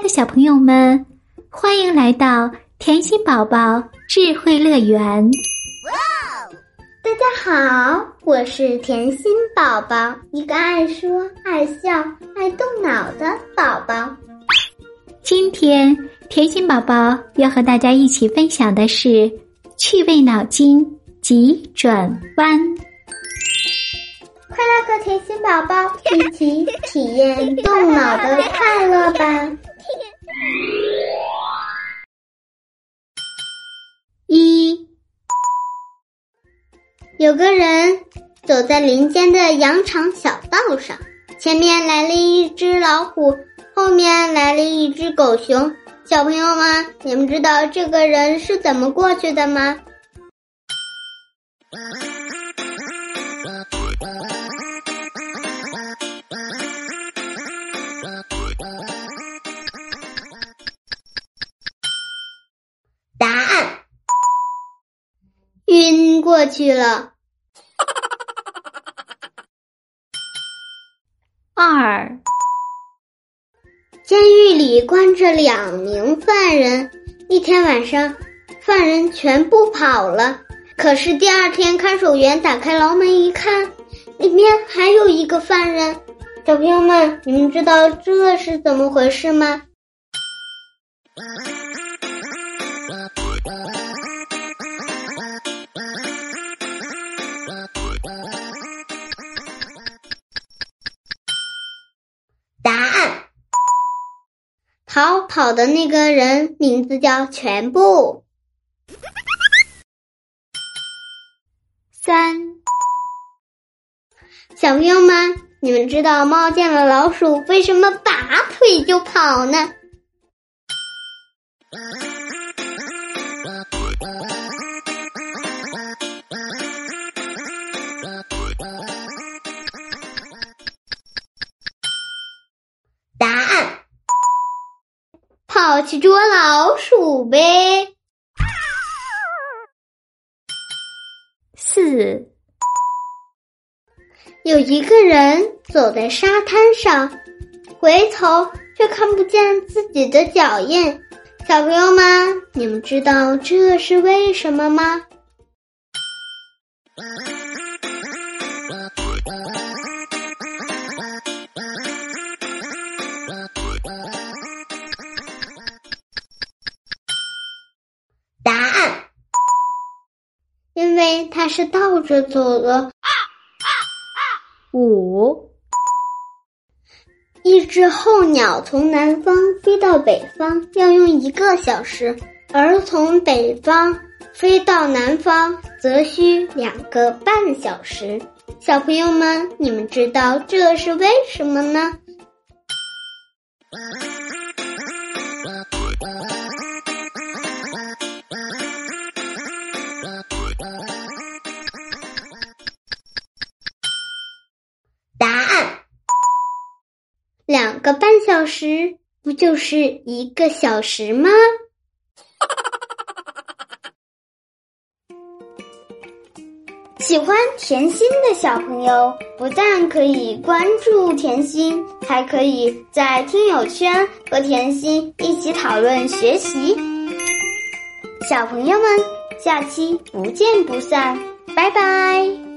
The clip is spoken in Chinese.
的小朋友们，欢迎来到甜心宝宝智慧乐园。哇！大家好，我是甜心宝宝，一个爱说、爱笑、爱动脑的宝宝。今天甜心宝宝要和大家一起分享的是趣味脑筋急转弯。快来和甜心宝宝一起体验动脑的快乐吧！有个人走在林间的羊肠小道上，前面来了一只老虎，后面来了一只狗熊。小朋友们，你们知道这个人是怎么过去的吗？晕过去了。二，监狱里关着两名犯人。一天晚上，犯人全部跑了。可是第二天，看守员打开牢门一看，里面还有一个犯人。小朋友们，你们知道这是怎么回事吗？逃跑的那个人名字叫全部。三，小朋友们，你们知道猫见了老鼠为什么拔腿就跑呢？去捉老鼠呗。四，有一个人走在沙滩上，回头却看不见自己的脚印。小朋友们，你们知道这是为什么吗？为它是倒着走的。五，一只候鸟从南方飞到北方要用一个小时，而从北方飞到南方则需两个半小时。小朋友们，你们知道这是为什么呢？两个半小时不就是一个小时吗？喜欢甜心的小朋友不但可以关注甜心，还可以在听友圈和甜心一起讨论学习。小朋友们，下期不见不散，拜拜。